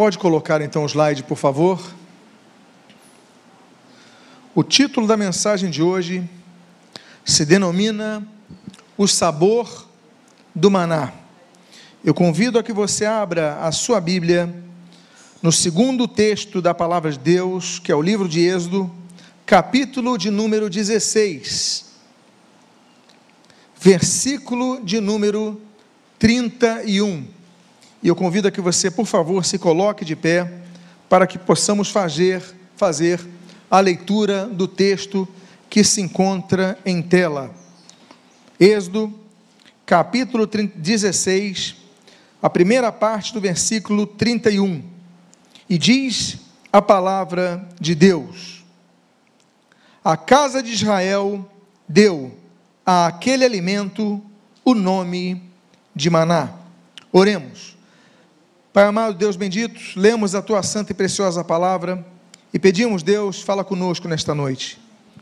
Pode colocar então o slide, por favor. O título da mensagem de hoje se denomina O Sabor do Maná. Eu convido a que você abra a sua Bíblia no segundo texto da palavra de Deus, que é o livro de Êxodo, capítulo de número 16, versículo de número 31. E eu convido a que você, por favor, se coloque de pé para que possamos fazer, fazer a leitura do texto que se encontra em tela. Êxodo, capítulo 16, a primeira parte do versículo 31. E diz a palavra de Deus: A casa de Israel deu a aquele alimento o nome de maná. Oremos. Pai amado, Deus bendito, lemos a tua santa e preciosa palavra e pedimos, Deus, fala conosco nesta noite.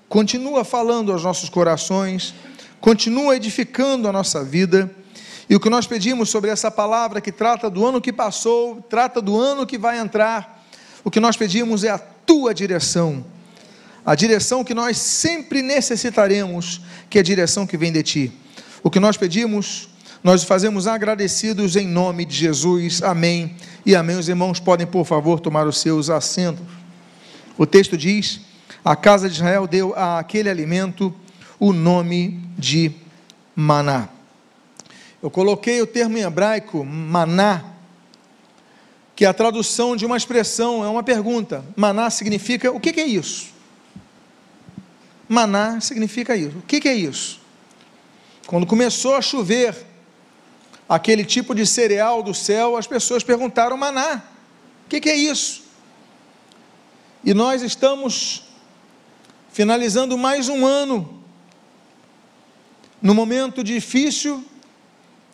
Continua falando aos nossos corações, continua edificando a nossa vida. E o que nós pedimos sobre essa palavra que trata do ano que passou, trata do ano que vai entrar, o que nós pedimos é a tua direção, a direção que nós sempre necessitaremos, que é a direção que vem de ti. O que nós pedimos, nós fazemos agradecidos em nome de Jesus. Amém. E amém. Os irmãos podem, por favor, tomar os seus assentos. O texto diz: A casa de Israel deu a aquele alimento o nome de maná. Eu coloquei o termo em hebraico, maná, que é a tradução de uma expressão, é uma pergunta. Maná significa, o que, é isso? Maná significa isso. O que é isso? Quando começou a chover aquele tipo de cereal do céu, as pessoas perguntaram: maná, o que, que é isso? E nós estamos finalizando mais um ano, no momento difícil,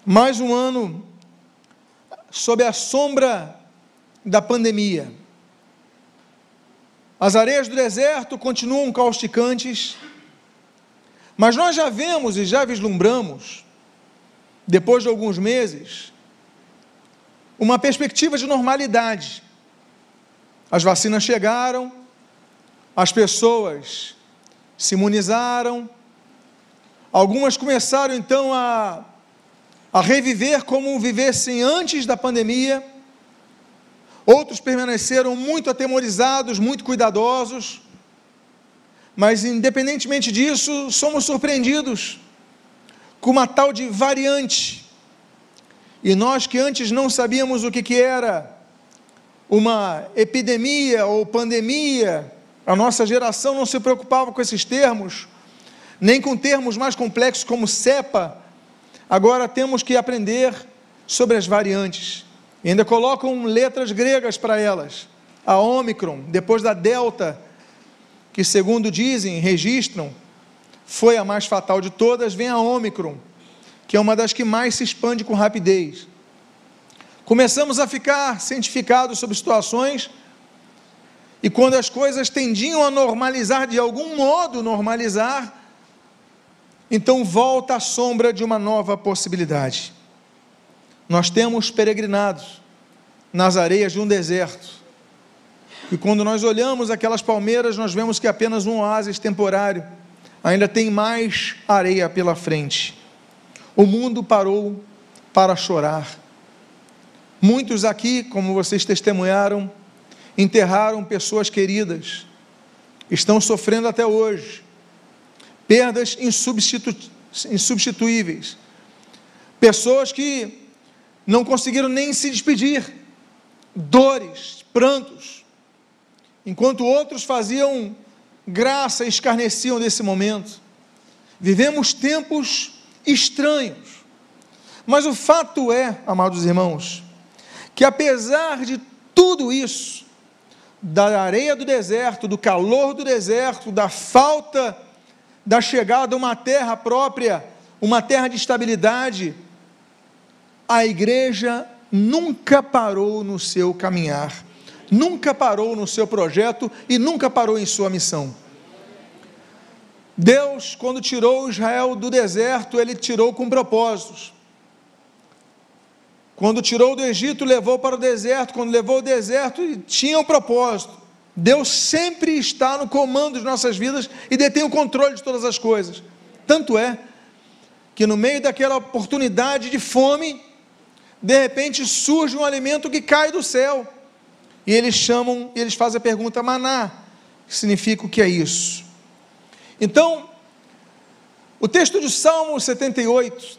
mais um ano sob a sombra da pandemia. As areias do deserto continuam causticantes, mas nós já vemos e já vislumbramos, depois de alguns meses, uma perspectiva de normalidade. As vacinas chegaram, as pessoas se imunizaram, algumas começaram então a, a reviver como vivessem antes da pandemia, outros permaneceram muito atemorizados, muito cuidadosos, mas independentemente disso, somos surpreendidos com uma tal de variante. E nós que antes não sabíamos o que, que era uma epidemia ou pandemia, a nossa geração não se preocupava com esses termos, nem com termos mais complexos como cepa. Agora temos que aprender sobre as variantes. E ainda colocam letras gregas para elas. A Omicron, depois da Delta, que segundo dizem, registram, foi a mais fatal de todas, vem a Omicron, que é uma das que mais se expande com rapidez. Começamos a ficar cientificados sobre situações e quando as coisas tendiam a normalizar, de algum modo normalizar, então volta a sombra de uma nova possibilidade. Nós temos peregrinados nas areias de um deserto. E quando nós olhamos aquelas palmeiras, nós vemos que é apenas um oásis temporário. Ainda tem mais areia pela frente. O mundo parou para chorar. Muitos aqui, como vocês testemunharam, enterraram pessoas queridas, estão sofrendo até hoje, perdas insubstitu insubstituíveis, pessoas que não conseguiram nem se despedir, dores, prantos, enquanto outros faziam graça escarneciam desse momento. Vivemos tempos estranhos, mas o fato é, amados irmãos, que apesar de tudo isso, da areia do deserto, do calor do deserto, da falta da chegada a uma terra própria, uma terra de estabilidade, a igreja nunca parou no seu caminhar, nunca parou no seu projeto e nunca parou em sua missão. Deus, quando tirou Israel do deserto, ele tirou com propósitos. Quando tirou do Egito, levou para o deserto. Quando levou ao deserto, tinha um propósito. Deus sempre está no comando de nossas vidas e detém o controle de todas as coisas. Tanto é que no meio daquela oportunidade de fome, de repente surge um alimento que cai do céu. E eles chamam, eles fazem a pergunta maná, que significa o que é isso. Então, o texto de Salmo 78,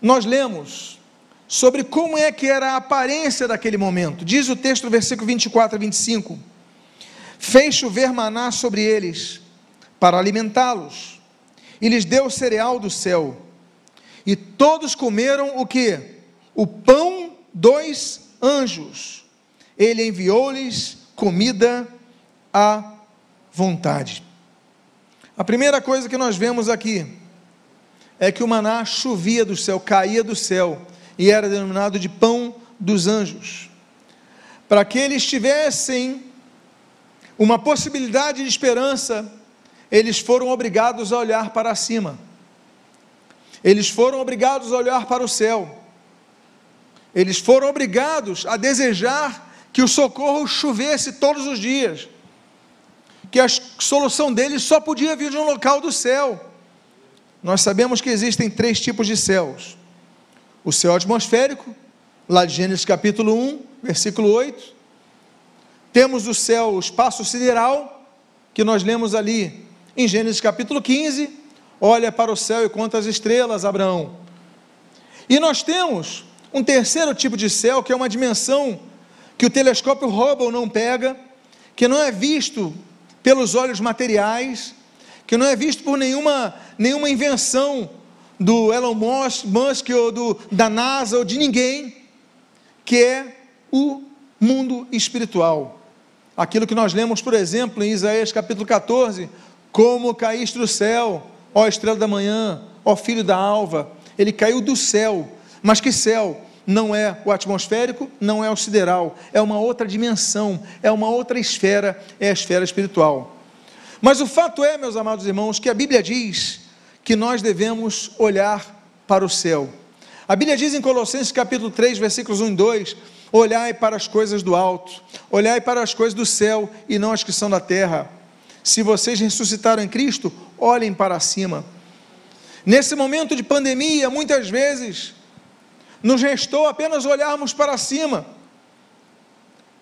nós lemos sobre como é que era a aparência daquele momento. Diz o texto versículo 24 a 25: Fez chover maná sobre eles para alimentá-los, e lhes deu cereal do céu. E todos comeram o que? O pão dos anjos. Ele enviou-lhes comida à vontade. A primeira coisa que nós vemos aqui é que o maná chovia do céu, caía do céu, e era denominado de pão dos anjos. Para que eles tivessem uma possibilidade de esperança, eles foram obrigados a olhar para cima. Eles foram obrigados a olhar para o céu. Eles foram obrigados a desejar que o socorro chovesse todos os dias que a solução deles só podia vir de um local do céu. Nós sabemos que existem três tipos de céus: o céu atmosférico, lá de Gênesis capítulo 1, versículo 8. Temos o céu, o espaço sideral, que nós lemos ali em Gênesis capítulo 15. Olha para o céu e conta as estrelas, Abraão. E nós temos um terceiro tipo de céu, que é uma dimensão que o telescópio Hubble não pega, que não é visto pelos olhos materiais, que não é visto por nenhuma, nenhuma invenção do Elon Musk ou do, da NASA ou de ninguém, que é o mundo espiritual. Aquilo que nós lemos, por exemplo, em Isaías capítulo 14: Como caíste do céu, ó estrela da manhã, ó filho da alva. Ele caiu do céu, mas que céu? Não é o atmosférico, não é o sideral, é uma outra dimensão, é uma outra esfera, é a esfera espiritual. Mas o fato é, meus amados irmãos, que a Bíblia diz que nós devemos olhar para o céu. A Bíblia diz em Colossenses capítulo 3, versículos 1 e 2: Olhai para as coisas do alto, olhai para as coisas do céu e não as que são da terra. Se vocês ressuscitaram em Cristo, olhem para cima. Nesse momento de pandemia, muitas vezes, nos restou apenas olharmos para cima.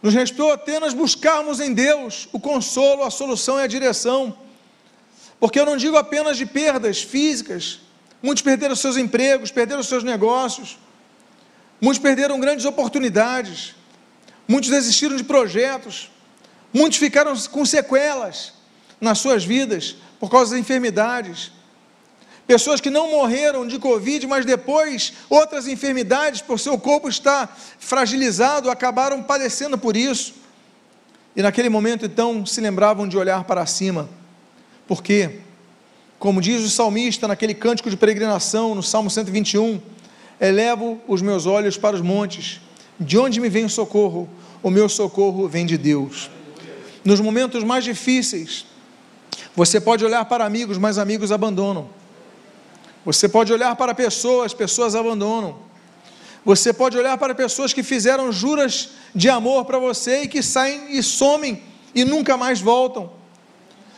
Nos restou apenas buscarmos em Deus o consolo, a solução e a direção. Porque eu não digo apenas de perdas físicas. Muitos perderam seus empregos, perderam seus negócios. Muitos perderam grandes oportunidades. Muitos desistiram de projetos. Muitos ficaram com sequelas nas suas vidas por causa das enfermidades pessoas que não morreram de Covid, mas depois outras enfermidades, por seu corpo estar fragilizado, acabaram padecendo por isso. E naquele momento, então, se lembravam de olhar para cima. Por quê? Como diz o salmista naquele cântico de peregrinação, no Salmo 121, elevo os meus olhos para os montes, de onde me vem o socorro? O meu socorro vem de Deus. Nos momentos mais difíceis, você pode olhar para amigos, mas amigos abandonam. Você pode olhar para pessoas, pessoas abandonam. Você pode olhar para pessoas que fizeram juras de amor para você e que saem e somem e nunca mais voltam.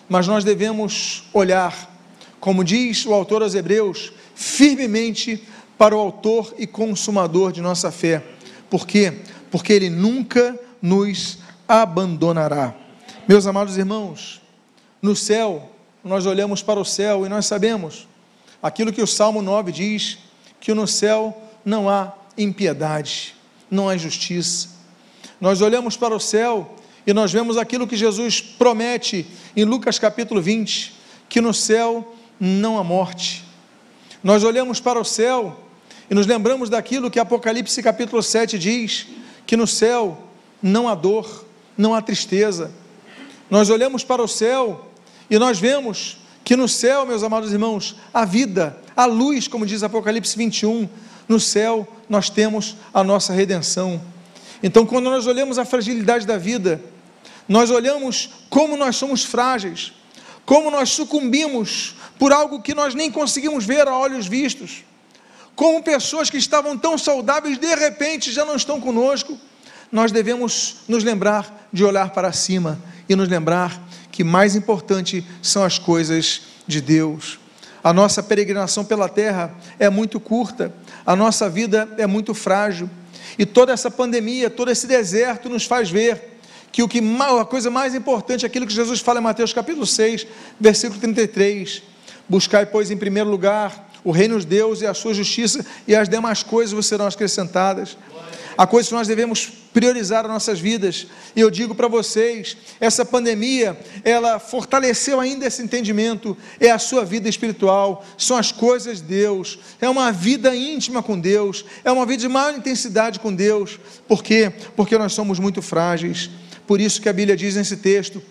Mas nós devemos olhar, como diz o autor aos Hebreus, firmemente para o autor e consumador de nossa fé. Por quê? Porque ele nunca nos abandonará. Meus amados irmãos, no céu, nós olhamos para o céu e nós sabemos aquilo que o Salmo 9 diz, que no céu não há impiedade, não há justiça. Nós olhamos para o céu e nós vemos aquilo que Jesus promete em Lucas capítulo 20, que no céu não há morte. Nós olhamos para o céu e nos lembramos daquilo que Apocalipse capítulo 7 diz, que no céu não há dor, não há tristeza. Nós olhamos para o céu e nós vemos que no céu, meus amados irmãos, a vida, a luz, como diz Apocalipse 21, no céu nós temos a nossa redenção. Então, quando nós olhamos a fragilidade da vida, nós olhamos como nós somos frágeis, como nós sucumbimos por algo que nós nem conseguimos ver a olhos vistos, como pessoas que estavam tão saudáveis, de repente já não estão conosco, nós devemos nos lembrar de olhar para cima e nos lembrar que mais importante são as coisas de Deus. A nossa peregrinação pela terra é muito curta, a nossa vida é muito frágil, e toda essa pandemia, todo esse deserto nos faz ver que o que a coisa mais importante é aquilo que Jesus fala em Mateus capítulo 6, versículo 33: Buscai, pois, em primeiro lugar o reino de Deus e a sua justiça, e as demais coisas serão acrescentadas. Há coisas que nós devemos priorizar as nossas vidas. E eu digo para vocês, essa pandemia, ela fortaleceu ainda esse entendimento. É a sua vida espiritual, são as coisas de Deus, é uma vida íntima com Deus, é uma vida de maior intensidade com Deus. Por quê? Porque nós somos muito frágeis. Por isso que a Bíblia diz nesse texto: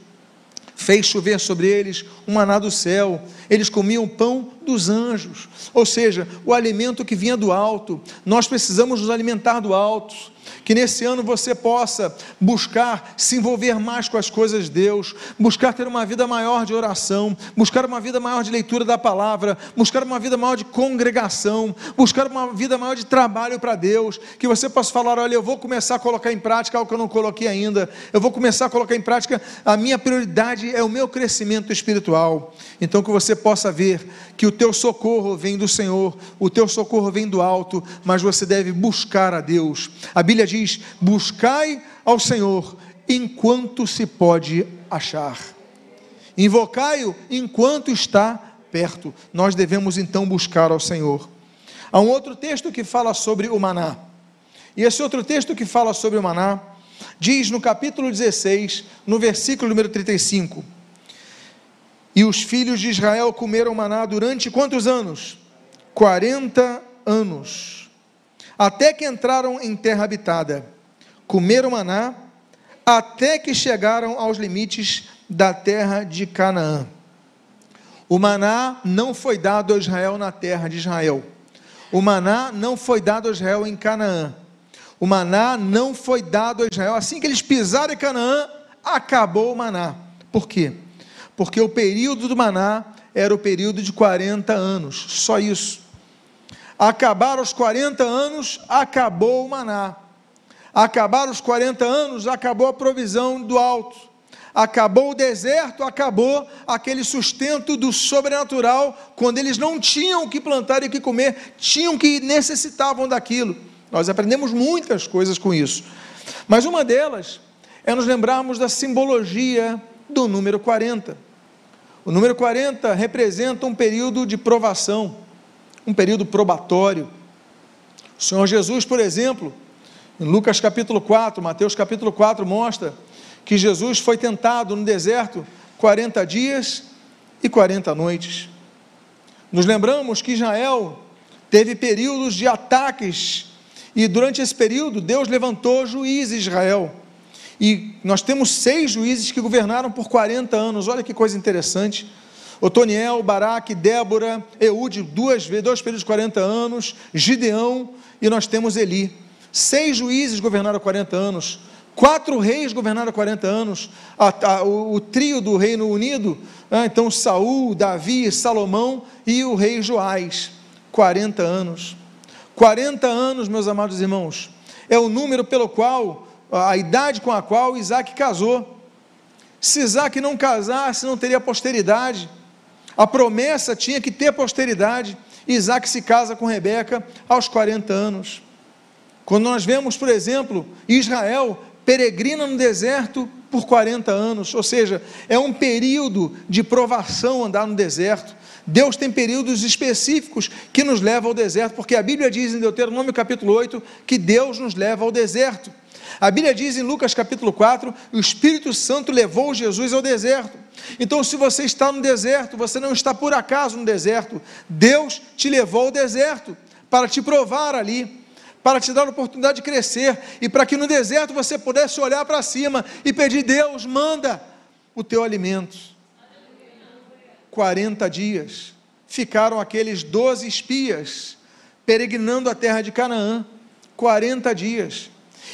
fez chover sobre eles um maná do céu, eles comiam pão dos anjos, ou seja, o alimento que vinha do alto. Nós precisamos nos alimentar do alto. Que nesse ano você possa buscar se envolver mais com as coisas de Deus, buscar ter uma vida maior de oração, buscar uma vida maior de leitura da palavra, buscar uma vida maior de congregação, buscar uma vida maior de trabalho para Deus. Que você possa falar: olha, eu vou começar a colocar em prática algo que eu não coloquei ainda, eu vou começar a colocar em prática, a minha prioridade é o meu crescimento espiritual. Então, que você possa ver que o teu socorro vem do Senhor, o teu socorro vem do alto, mas você deve buscar a Deus. A Bíblia diz: buscai ao Senhor enquanto se pode achar, invocai-o enquanto está perto. Nós devemos então buscar ao Senhor. Há um outro texto que fala sobre o maná, e esse outro texto que fala sobre o maná diz no capítulo 16, no versículo número 35. E os filhos de Israel comeram maná durante quantos anos? 40 anos. Até que entraram em terra habitada. Comeram maná até que chegaram aos limites da terra de Canaã. O maná não foi dado a Israel na terra de Israel. O maná não foi dado a Israel em Canaã. O maná não foi dado a Israel. Assim que eles pisaram em Canaã, acabou o maná. Por quê? Porque o período do maná era o período de 40 anos, só isso. Acabaram os 40 anos, acabou o maná. Acabaram os 40 anos, acabou a provisão do alto. Acabou o deserto, acabou aquele sustento do sobrenatural, quando eles não tinham o que plantar e o que comer, tinham que necessitavam daquilo. Nós aprendemos muitas coisas com isso. Mas uma delas é nos lembrarmos da simbologia do número 40. O número 40 representa um período de provação, um período probatório. O Senhor Jesus, por exemplo, em Lucas capítulo 4, Mateus capítulo 4 mostra que Jesus foi tentado no deserto 40 dias e 40 noites. Nos lembramos que Israel teve períodos de ataques e durante esse período Deus levantou juízes Israel. E nós temos seis juízes que governaram por 40 anos. Olha que coisa interessante. Otoniel, Baraque, Débora, Eude, duas vezes, dois períodos de 40 anos, Gideão e nós temos Eli. Seis juízes governaram 40 anos, quatro reis governaram 40 anos, a, a, o, o, trio do Reino Unido, ah, então Saul, Davi, Salomão e o rei Joás, 40 anos. 40 anos, meus amados irmãos, é o número pelo qual a idade com a qual Isaac casou. Se Isaac não casasse, não teria posteridade. A promessa tinha que ter posteridade. Isaac se casa com Rebeca aos 40 anos. Quando nós vemos, por exemplo, Israel peregrina no deserto por 40 anos, ou seja, é um período de provação andar no deserto. Deus tem períodos específicos que nos levam ao deserto, porque a Bíblia diz em Deuteronômio capítulo 8 que Deus nos leva ao deserto. A Bíblia diz em Lucas capítulo 4: o Espírito Santo levou Jesus ao deserto. Então, se você está no deserto, você não está por acaso no deserto. Deus te levou ao deserto para te provar ali, para te dar a oportunidade de crescer e para que no deserto você pudesse olhar para cima e pedir: Deus, manda o teu alimento. 40 dias ficaram aqueles 12 espias peregrinando a terra de Canaã. 40 dias.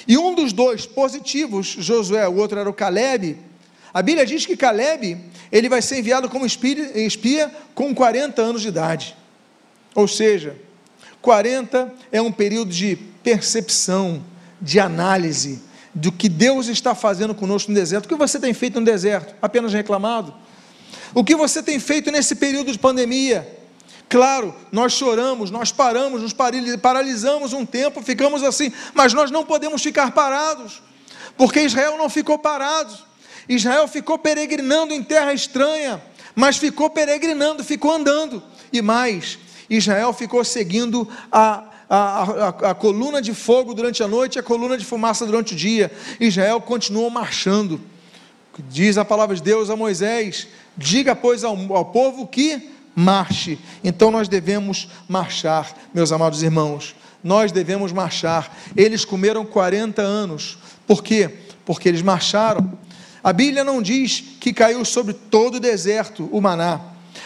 E um dos dois positivos, Josué, o outro era o Caleb. A Bíblia diz que Caleb, ele vai ser enviado como espia, espia com 40 anos de idade. Ou seja, 40 é um período de percepção, de análise do que Deus está fazendo conosco no deserto. O que você tem feito no deserto? Apenas reclamado? O que você tem feito nesse período de pandemia? Claro, nós choramos, nós paramos, nos paralisamos um tempo, ficamos assim, mas nós não podemos ficar parados, porque Israel não ficou parado. Israel ficou peregrinando em terra estranha, mas ficou peregrinando, ficou andando. E mais, Israel ficou seguindo a, a, a, a, coluna de fogo durante a noite e a coluna de fumaça durante o dia. Israel continuou marchando. Diz a palavra de Deus a Moisés: diga, pois, ao, ao povo que marche. Então nós devemos marchar, meus amados irmãos. Nós devemos marchar. Eles comeram 40 anos. Por quê? Porque eles marcharam. A Bíblia não diz que caiu sobre todo o deserto o maná.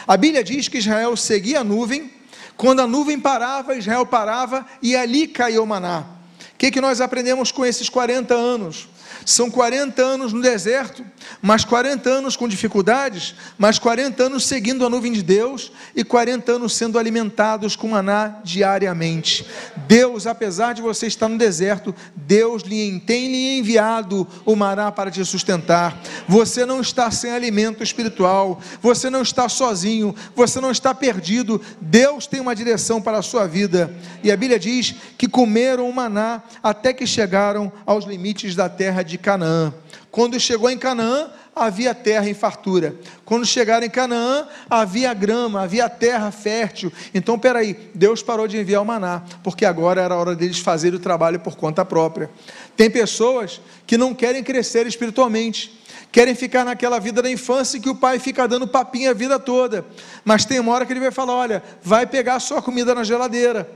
A Bíblia diz que Israel seguia a nuvem, quando a nuvem parava, Israel parava e ali caiu o maná. O que, que nós aprendemos com esses 40 anos? São 40 anos no deserto, mais 40 anos com dificuldades, mais 40 anos seguindo a nuvem de Deus e 40 anos sendo alimentados com maná diariamente. Deus, apesar de você estar no deserto, Deus lhe tem lhe enviado o maná para te sustentar. Você não está sem alimento espiritual, você não está sozinho, você não está perdido. Deus tem uma direção para a sua vida. E a Bíblia diz que comeram o maná até que chegaram aos limites da terra de Canaã. Quando chegou em Canaã, havia terra em fartura. Quando chegaram em Canaã, havia grama, havia terra fértil. Então, peraí, Deus parou de enviar o maná, porque agora era a hora deles fazerem o trabalho por conta própria. Tem pessoas que não querem crescer espiritualmente, querem ficar naquela vida da infância que o pai fica dando papinha a vida toda. Mas tem uma hora que ele vai falar: olha, vai pegar sua comida na geladeira.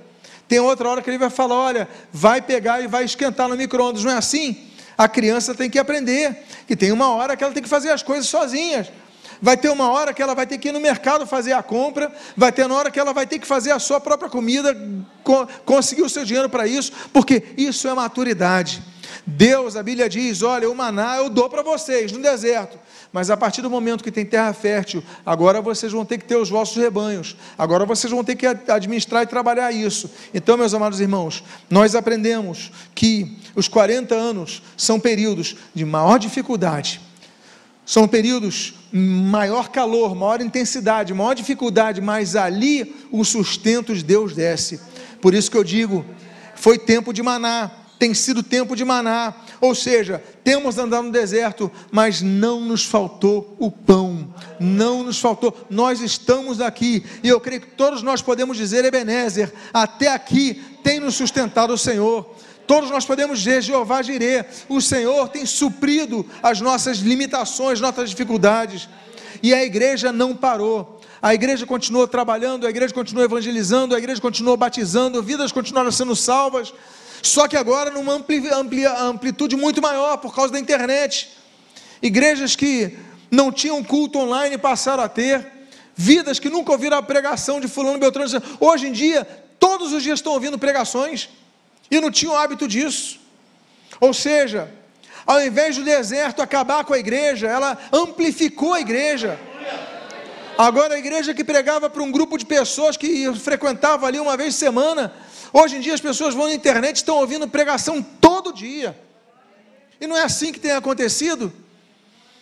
Tem outra hora que ele vai falar: olha, vai pegar e vai esquentar no micro-ondas. Não é assim? A criança tem que aprender que tem uma hora que ela tem que fazer as coisas sozinhas. Vai ter uma hora que ela vai ter que ir no mercado fazer a compra, vai ter uma hora que ela vai ter que fazer a sua própria comida, conseguir o seu dinheiro para isso, porque isso é maturidade. Deus, a Bíblia diz: olha, o maná eu dou para vocês no deserto, mas a partir do momento que tem terra fértil, agora vocês vão ter que ter os vossos rebanhos, agora vocês vão ter que administrar e trabalhar isso. Então, meus amados irmãos, nós aprendemos que os 40 anos são períodos de maior dificuldade, são períodos maior calor, maior intensidade, maior dificuldade, mas ali o sustento de Deus desce. Por isso que eu digo, foi tempo de maná, tem sido tempo de maná, ou seja, temos andado no deserto, mas não nos faltou o pão, não nos faltou, nós estamos aqui, e eu creio que todos nós podemos dizer, Ebenezer, até aqui tem nos sustentado o Senhor. Todos nós podemos dizer, Jeová Jirê, o Senhor tem suprido as nossas limitações, nossas dificuldades, e a igreja não parou. A igreja continuou trabalhando, a igreja continuou evangelizando, a igreja continuou batizando, vidas continuaram sendo salvas, só que agora numa ampli, ampli, amplitude muito maior por causa da internet. Igrejas que não tinham culto online passaram a ter, vidas que nunca ouviram a pregação de Fulano Beltrano. Hoje em dia, todos os dias estão ouvindo pregações e não tinham hábito disso. Ou seja, ao invés do deserto acabar com a igreja, ela amplificou a igreja. Agora a igreja que pregava para um grupo de pessoas que frequentava ali uma vez por semana, Hoje em dia as pessoas vão na internet e estão ouvindo pregação todo dia. E não é assim que tem acontecido.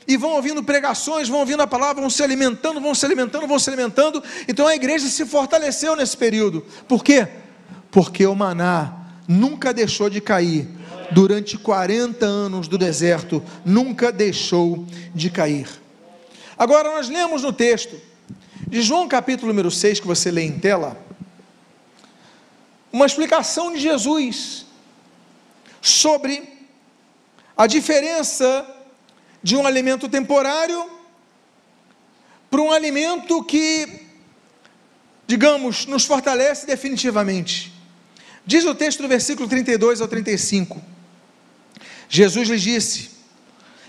E vão ouvindo pregações, vão ouvindo a palavra, vão se alimentando, vão se alimentando, vão se alimentando. Então a igreja se fortaleceu nesse período. Por quê? Porque o maná nunca deixou de cair. Durante 40 anos do deserto, nunca deixou de cair. Agora nós lemos no texto de João capítulo número 6, que você lê em tela uma explicação de Jesus sobre a diferença de um alimento temporário para um alimento que, digamos, nos fortalece definitivamente. Diz o texto do versículo 32 ao 35. Jesus lhes disse: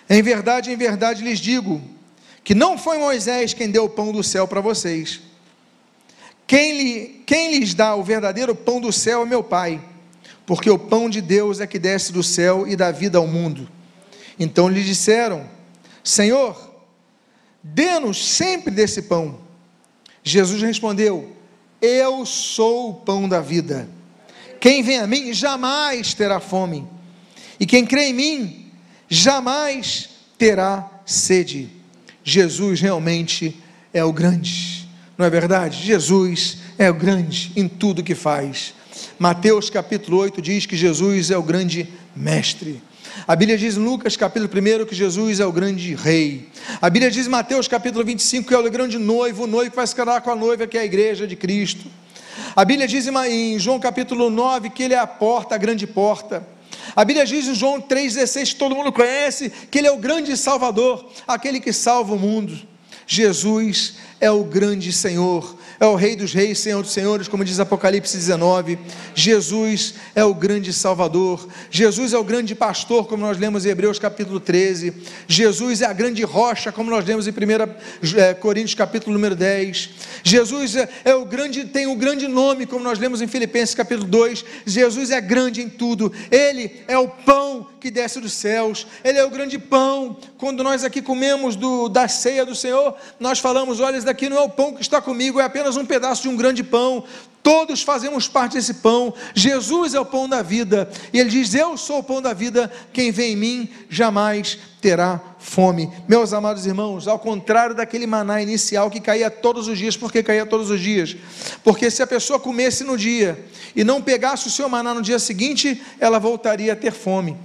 Em verdade, em verdade lhes digo, que não foi Moisés quem deu o pão do céu para vocês quem, lhe, quem lhes dá o verdadeiro pão do céu é meu Pai, porque o pão de Deus é que desce do céu e dá vida ao mundo. Então lhe disseram: Senhor, dê-nos sempre desse pão. Jesus respondeu: Eu sou o pão da vida. Quem vem a mim jamais terá fome, e quem crê em mim jamais terá sede. Jesus realmente é o grande, não é verdade? Jesus é o grande em tudo que faz. Mateus capítulo 8 diz que Jesus é o grande mestre. A Bíblia diz em Lucas capítulo 1 que Jesus é o grande rei. A Bíblia diz em Mateus capítulo 25 que é o grande noivo, o noivo que vai se casar com a noiva, que é a igreja de Cristo. A Bíblia diz em João capítulo 9 que ele é a porta, a grande porta. A Bíblia diz em João 3,16, que todo mundo conhece, que ele é o grande Salvador, aquele que salva o mundo. Jesus é o grande Senhor, é o Rei dos Reis, Senhor dos Senhores, como diz Apocalipse 19. Jesus é o grande Salvador. Jesus é o grande pastor, como nós lemos em Hebreus capítulo 13. Jesus é a grande rocha, como nós lemos em 1 é, Coríntios capítulo número 10. Jesus é, é o grande, tem o grande nome, como nós lemos em Filipenses capítulo 2. Jesus é grande em tudo. Ele é o pão que desce dos céus. Ele é o grande pão. Quando nós aqui comemos do, da ceia do Senhor, nós falamos: olha, esse daqui não é o pão que está comigo, é apenas um pedaço de um grande pão. Todos fazemos parte desse pão. Jesus é o pão da vida. E ele diz: Eu sou o pão da vida. Quem vem em mim jamais terá fome. Meus amados irmãos, ao contrário daquele maná inicial que caía todos os dias, por que caía todos os dias? Porque se a pessoa comesse no dia e não pegasse o seu maná no dia seguinte, ela voltaria a ter fome.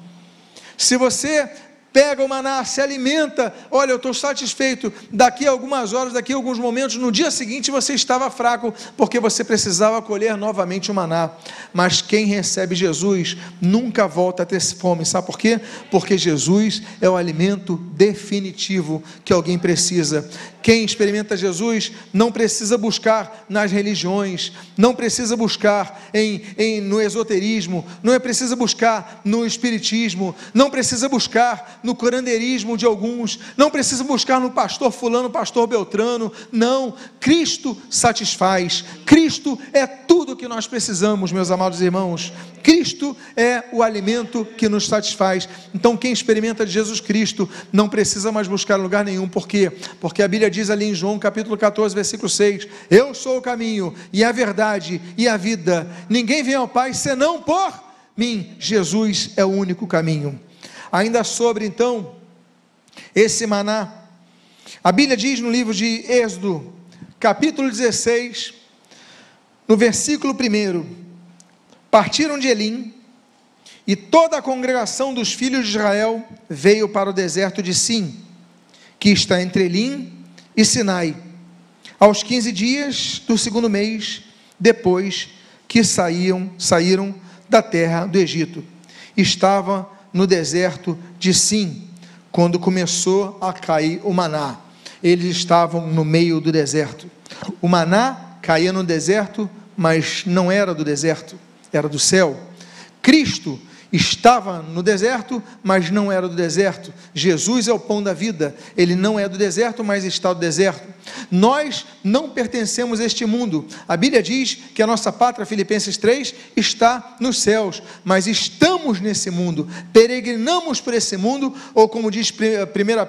Se você pega o maná, se alimenta, olha, eu estou satisfeito. Daqui a algumas horas, daqui a alguns momentos, no dia seguinte você estava fraco, porque você precisava colher novamente o maná. Mas quem recebe Jesus nunca volta a ter fome, sabe por quê? Porque Jesus é o alimento definitivo que alguém precisa. Quem experimenta Jesus não precisa buscar nas religiões, não precisa buscar em, em, no esoterismo, não é precisa buscar no espiritismo, não precisa buscar no curandeirismo de alguns, não precisa buscar no pastor fulano, pastor beltrano, não, Cristo satisfaz, Cristo é tudo que nós precisamos, meus amados irmãos, Cristo é o alimento que nos satisfaz, então quem experimenta de Jesus Cristo não precisa mais buscar lugar nenhum, por quê? Porque a Bíblia diz ali em João capítulo 14, versículo 6: Eu sou o caminho e a verdade e a vida. Ninguém vem ao Pai senão por mim. Jesus é o único caminho. Ainda sobre então esse maná, a Bíblia diz no livro de Êxodo, capítulo 16, no versículo 1: Partiram de Elim, e toda a congregação dos filhos de Israel veio para o deserto de Sim, que está entre Elim e Sinai, aos 15 dias do segundo mês, depois que saíam, saíram da terra do Egito. Estava no deserto de Sim, quando começou a cair o maná. Eles estavam no meio do deserto. O maná caía no deserto, mas não era do deserto, era do céu. Cristo estava no deserto, mas não era do deserto. Jesus é o pão da vida, ele não é do deserto, mas está do deserto. Nós não pertencemos a este mundo. A Bíblia diz que a nossa pátria, Filipenses 3, está nos céus, mas estamos nesse mundo, peregrinamos por esse mundo, ou como diz 1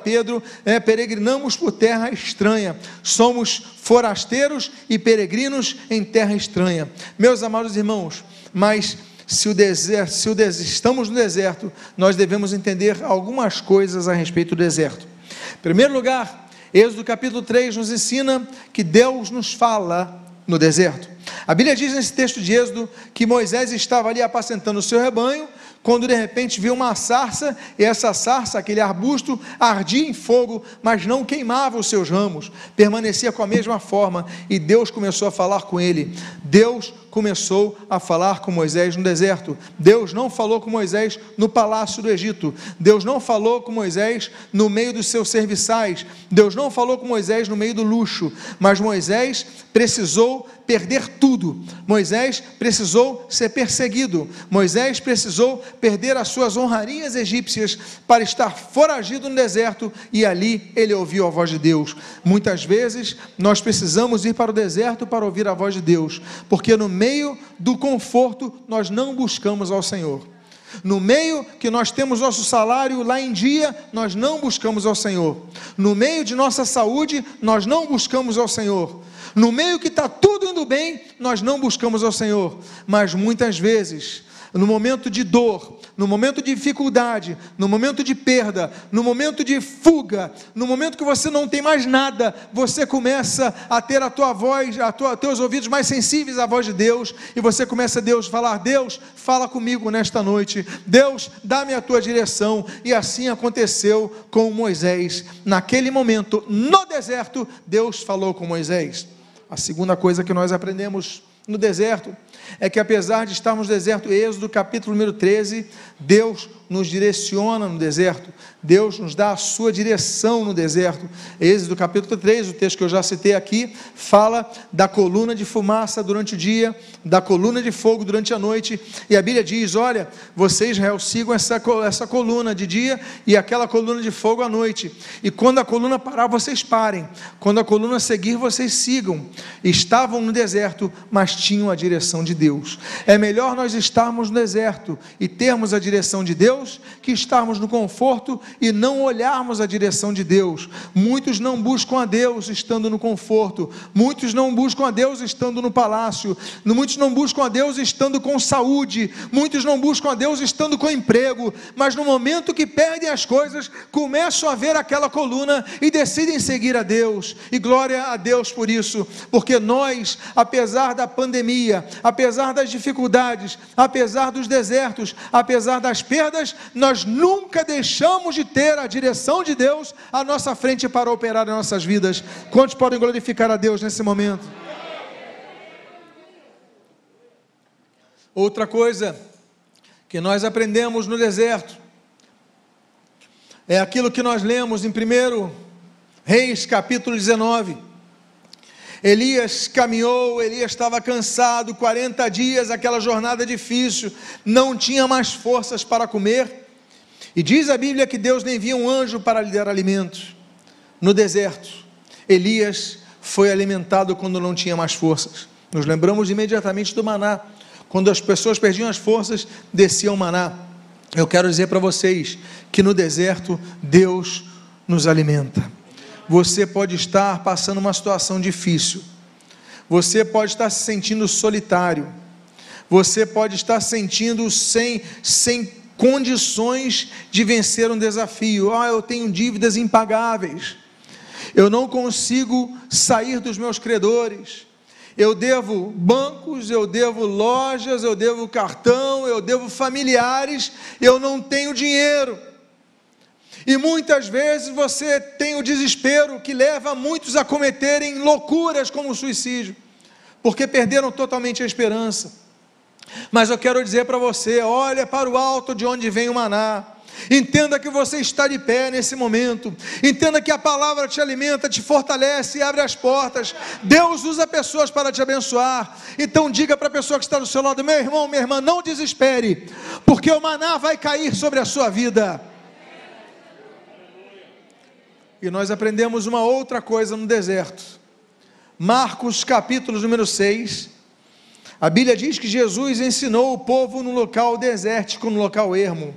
Pedro, é, peregrinamos por terra estranha. Somos forasteiros e peregrinos em terra estranha. Meus amados irmãos, mas se o deserto, se o estamos no deserto, nós devemos entender algumas coisas a respeito do deserto. Em primeiro lugar, Êxodo capítulo 3 nos ensina que Deus nos fala no deserto. A Bíblia diz nesse texto de Êxodo que Moisés estava ali apacentando o seu rebanho quando de repente viu uma sarça, e essa sarça, aquele arbusto, ardia em fogo, mas não queimava os seus ramos, permanecia com a mesma forma, e Deus começou a falar com ele. Deus começou a falar com Moisés no deserto. Deus não falou com Moisés no palácio do Egito. Deus não falou com Moisés no meio dos seus serviçais. Deus não falou com Moisés no meio do luxo. Mas Moisés precisou perder tudo. Moisés precisou ser perseguido. Moisés precisou perder as suas honrarias egípcias para estar foragido no deserto e ali ele ouviu a voz de Deus. Muitas vezes nós precisamos ir para o deserto para ouvir a voz de Deus, porque no meio do conforto nós não buscamos ao Senhor. No meio que nós temos nosso salário lá em dia, nós não buscamos ao Senhor. No meio de nossa saúde, nós não buscamos ao Senhor. No meio que está tudo indo bem, nós não buscamos ao Senhor, mas muitas vezes no momento de dor, no momento de dificuldade, no momento de perda, no momento de fuga, no momento que você não tem mais nada, você começa a ter a tua voz, a tua, teus ouvidos mais sensíveis à voz de Deus, e você começa a Deus falar: Deus, fala comigo nesta noite, Deus, dá-me a tua direção. E assim aconteceu com Moisés. Naquele momento, no deserto, Deus falou com Moisés. A segunda coisa que nós aprendemos no deserto é que apesar de estarmos no deserto, Êxodo capítulo número 13, Deus nos direciona no deserto, Deus nos dá a sua direção no deserto. Êxodo capítulo 3, o texto que eu já citei aqui, fala da coluna de fumaça durante o dia, da coluna de fogo durante a noite, e a Bíblia diz: Olha, vocês, Israel, sigam essa, essa coluna de dia e aquela coluna de fogo à noite, e quando a coluna parar, vocês parem, quando a coluna seguir, vocês sigam. Estavam no deserto, mas tinham a direção de Deus. É melhor nós estarmos no deserto e termos a direção de Deus Deus que estarmos no conforto e não olharmos a direção de Deus. Muitos não buscam a Deus estando no conforto, muitos não buscam a Deus estando no palácio, muitos não buscam a Deus estando com saúde, muitos não buscam a Deus estando com emprego, mas no momento que perdem as coisas, começam a ver aquela coluna e decidem seguir a Deus. E glória a Deus por isso, porque nós, apesar da pandemia, apesar das dificuldades, apesar dos desertos, apesar das perdas, nós nunca deixamos de ter a direção de Deus à nossa frente para operar em nossas vidas. Quantos podem glorificar a Deus nesse momento? Outra coisa que nós aprendemos no deserto é aquilo que nós lemos em 1 Reis capítulo 19. Elias caminhou, Elias estava cansado, 40 dias, aquela jornada difícil, não tinha mais forças para comer. E diz a Bíblia que Deus lhe envia um anjo para lhe dar alimento. No deserto, Elias foi alimentado quando não tinha mais forças. Nos lembramos imediatamente do maná. Quando as pessoas perdiam as forças, descia o maná. Eu quero dizer para vocês que no deserto Deus nos alimenta você pode estar passando uma situação difícil, você pode estar se sentindo solitário, você pode estar sentindo sem, sem condições de vencer um desafio. Ah, eu tenho dívidas impagáveis, eu não consigo sair dos meus credores. Eu devo bancos, eu devo lojas, eu devo cartão, eu devo familiares, eu não tenho dinheiro. E muitas vezes você tem o desespero que leva muitos a cometerem loucuras como o suicídio, porque perderam totalmente a esperança. Mas eu quero dizer para você: olha para o alto de onde vem o maná. Entenda que você está de pé nesse momento. Entenda que a palavra te alimenta, te fortalece e abre as portas. Deus usa pessoas para te abençoar. Então diga para a pessoa que está do seu lado: meu irmão, minha irmã, não desespere, porque o maná vai cair sobre a sua vida. E nós aprendemos uma outra coisa no deserto. Marcos capítulo número 6. A Bíblia diz que Jesus ensinou o povo no local desértico, no local ermo.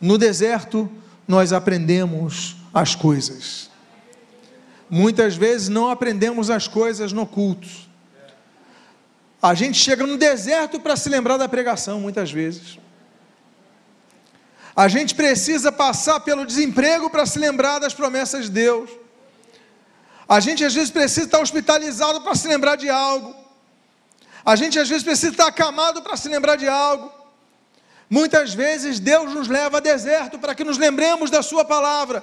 No deserto, nós aprendemos as coisas. Muitas vezes não aprendemos as coisas no culto. A gente chega no deserto para se lembrar da pregação, muitas vezes. A gente precisa passar pelo desemprego para se lembrar das promessas de Deus. A gente às vezes precisa estar hospitalizado para se lembrar de algo. A gente às vezes precisa estar acamado para se lembrar de algo. Muitas vezes Deus nos leva a deserto para que nos lembremos da Sua palavra.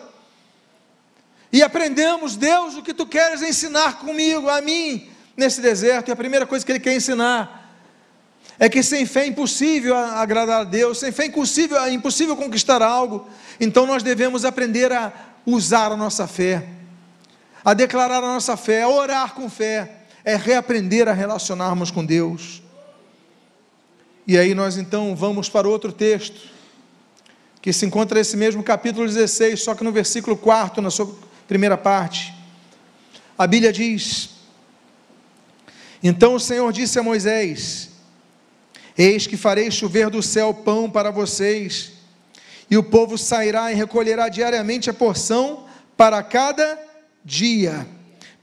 E aprendemos, Deus, o que tu queres ensinar comigo, a mim, nesse deserto. E a primeira coisa que Ele quer ensinar é que sem fé é impossível agradar a Deus, sem fé é impossível, é impossível conquistar algo. Então nós devemos aprender a usar a nossa fé, a declarar a nossa fé, a orar com fé, é reaprender a relacionarmos com Deus. E aí nós então vamos para outro texto, que se encontra nesse mesmo capítulo 16, só que no versículo 4, na sua primeira parte. A Bíblia diz: Então o Senhor disse a Moisés: Eis que farei chover do céu pão para vocês, e o povo sairá e recolherá diariamente a porção para cada dia.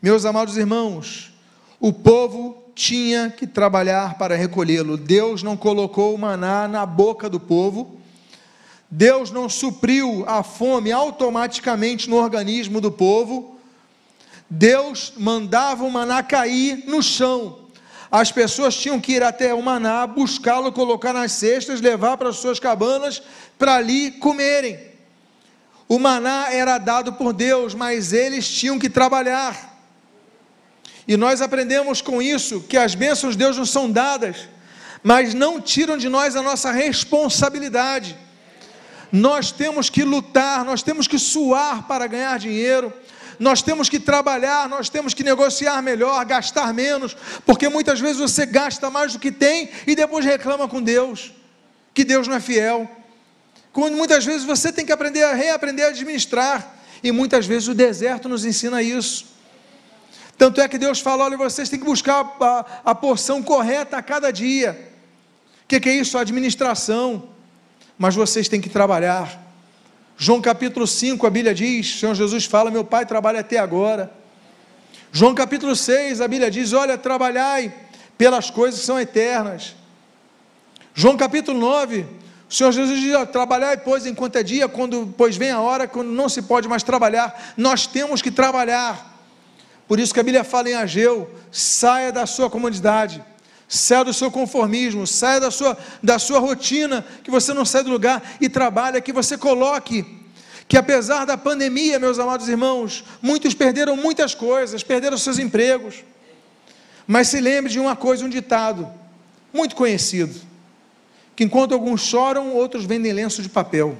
Meus amados irmãos, o povo tinha que trabalhar para recolhê-lo. Deus não colocou o maná na boca do povo. Deus não supriu a fome automaticamente no organismo do povo. Deus mandava o maná cair no chão. As pessoas tinham que ir até o maná, buscá-lo, colocar nas cestas, levar para as suas cabanas para ali comerem. O maná era dado por Deus, mas eles tinham que trabalhar. E nós aprendemos com isso que as bênçãos de Deus nos são dadas, mas não tiram de nós a nossa responsabilidade. Nós temos que lutar, nós temos que suar para ganhar dinheiro, nós temos que trabalhar, nós temos que negociar melhor, gastar menos, porque muitas vezes você gasta mais do que tem e depois reclama com Deus, que Deus não é fiel. Quando muitas vezes você tem que aprender a reaprender a administrar, e muitas vezes o deserto nos ensina isso. Tanto é que Deus fala: olha, vocês têm que buscar a, a porção correta a cada dia. O que, que é isso? A administração. Mas vocês têm que trabalhar. João capítulo 5, a Bíblia diz: Senhor Jesus fala: Meu pai trabalha até agora. João capítulo 6, a Bíblia diz: Olha, trabalhai pelas coisas que são eternas. João capítulo 9, o Senhor Jesus diz: Trabalhai, pois, enquanto é dia, quando, pois vem a hora quando não se pode mais trabalhar. Nós temos que trabalhar. Por isso que a Bíblia fala em Ageu: saia da sua comodidade, saia do seu conformismo, saia da sua, da sua rotina, que você não sai do lugar e trabalha, que você coloque. Que apesar da pandemia, meus amados irmãos, muitos perderam muitas coisas, perderam seus empregos. Mas se lembre de uma coisa, um ditado muito conhecido: que enquanto alguns choram, outros vendem lenço de papel.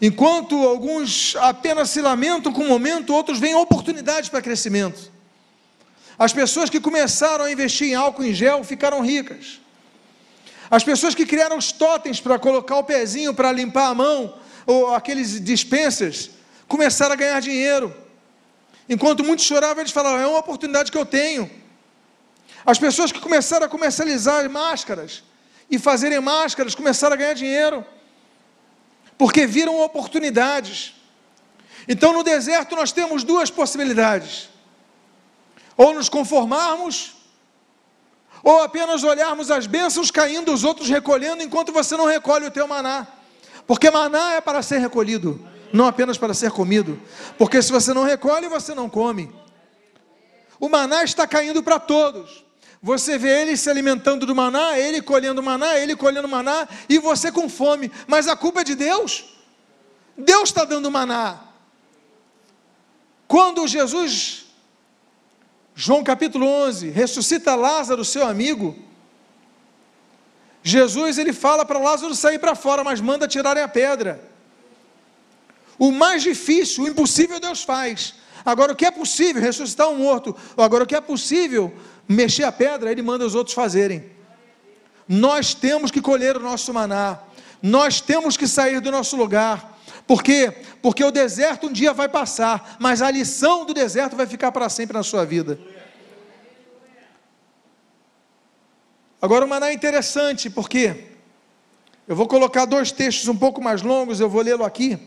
Enquanto alguns apenas se lamentam com o momento, outros veem oportunidades para crescimento. As pessoas que começaram a investir em álcool em gel ficaram ricas. As pessoas que criaram os totens para colocar o pezinho para limpar a mão, ou aqueles dispensers, começaram a ganhar dinheiro. Enquanto muitos choravam, eles falavam: é uma oportunidade que eu tenho. As pessoas que começaram a comercializar máscaras e fazerem máscaras começaram a ganhar dinheiro porque viram oportunidades. Então, no deserto, nós temos duas possibilidades: ou nos conformarmos, ou apenas olharmos as bênçãos caindo, os outros recolhendo, enquanto você não recolhe o teu maná. Porque maná é para ser recolhido, não apenas para ser comido. Porque se você não recolhe, você não come. O maná está caindo para todos. Você vê ele se alimentando do maná, ele colhendo maná, ele colhendo maná, e você com fome. Mas a culpa é de Deus. Deus está dando maná. Quando Jesus, João capítulo 11, ressuscita Lázaro, seu amigo, Jesus ele fala para Lázaro sair para fora, mas manda tirarem a pedra. O mais difícil, o impossível Deus faz. Agora o que é possível, ressuscitar um morto. Agora o que é possível, mexer a pedra, ele manda os outros fazerem. Nós temos que colher o nosso maná, nós temos que sair do nosso lugar. Por quê? Porque o deserto um dia vai passar, mas a lição do deserto vai ficar para sempre na sua vida. Agora o maná é interessante, porque eu vou colocar dois textos um pouco mais longos, eu vou lê-lo aqui,